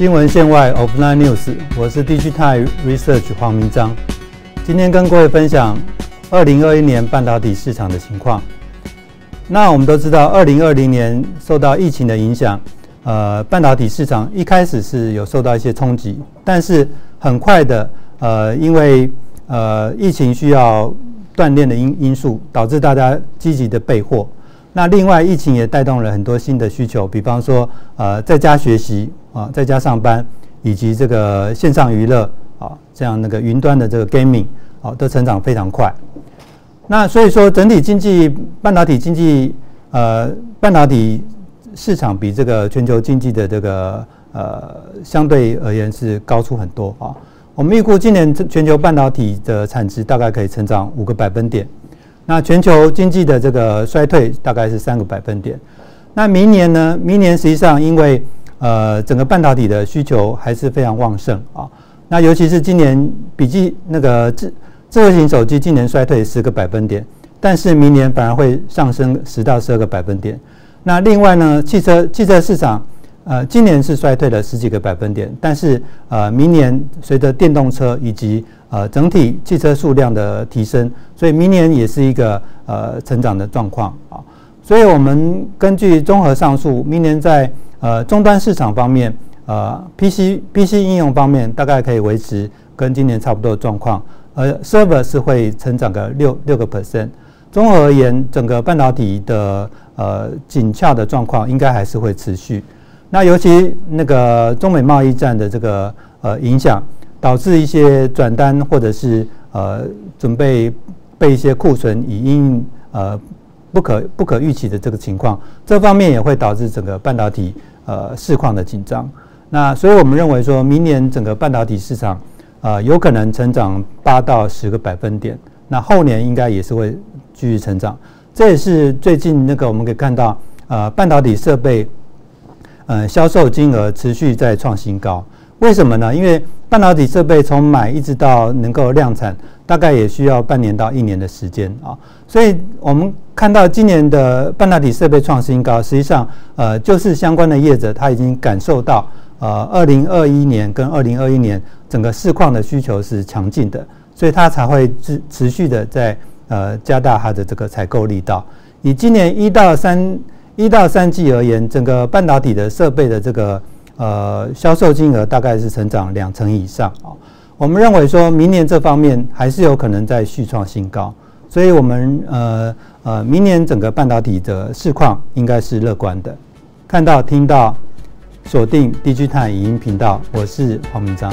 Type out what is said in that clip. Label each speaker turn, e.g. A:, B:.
A: 新闻线外 （Offline News），我是 Digital Research 黄明章。今天跟各位分享二零二一年半导体市场的情况。那我们都知道，二零二零年受到疫情的影响，呃，半导体市场一开始是有受到一些冲击，但是很快的，呃，因为呃疫情需要锻炼的因因素，导致大家积极的备货。那另外，疫情也带动了很多新的需求，比方说，呃，在家学习啊，在家上班，以及这个线上娱乐啊，这样那个云端的这个 gaming 啊，都成长非常快。那所以说，整体经济半导体经济呃，半导体市场比这个全球经济的这个呃相对而言是高出很多啊。我们预估今年全球半导体的产值大概可以成长五个百分点。那全球经济的这个衰退大概是三个百分点。那明年呢？明年实际上因为呃整个半导体的需求还是非常旺盛啊。那尤其是今年笔记那个智智慧型手机今年衰退十个百分点，但是明年反而会上升十到十二个百分点。那另外呢，汽车汽车市场呃今年是衰退了十几个百分点，但是呃明年随着电动车以及呃，整体汽车数量的提升，所以明年也是一个呃成长的状况啊。所以我们根据综合上述，明年在呃终端市场方面，呃 PC PC 应用方面大概可以维持跟今年差不多的状况，而 Server 是会成长个六六个 percent。综合而言，整个半导体的呃紧俏的状况应该还是会持续。那尤其那个中美贸易战的这个呃影响。导致一些转单或者是呃准备备一些库存，以应呃不可不可预期的这个情况，这方面也会导致整个半导体呃市况的紧张。那所以我们认为说明年整个半导体市场呃有可能成长八到十个百分点，那后年应该也是会继续成长。这也是最近那个我们可以看到呃半导体设备呃销售金额持续在创新高。为什么呢？因为半导体设备从买一直到能够量产，大概也需要半年到一年的时间啊。所以我们看到今年的半导体设备创新高，实际上呃就是相关的业者他已经感受到呃二零二一年跟二零二一年整个市况的需求是强劲的，所以他才会持持续的在呃加大它的这个采购力道。以今年一到三一到三季而言，整个半导体的设备的这个。呃，销售金额大概是成长两成以上啊。我们认为说明年这方面还是有可能在续创新高，所以我们呃呃，明年整个半导体的市况应该是乐观的。看到听到，锁定 DG 碳影音频道，我是黄明章。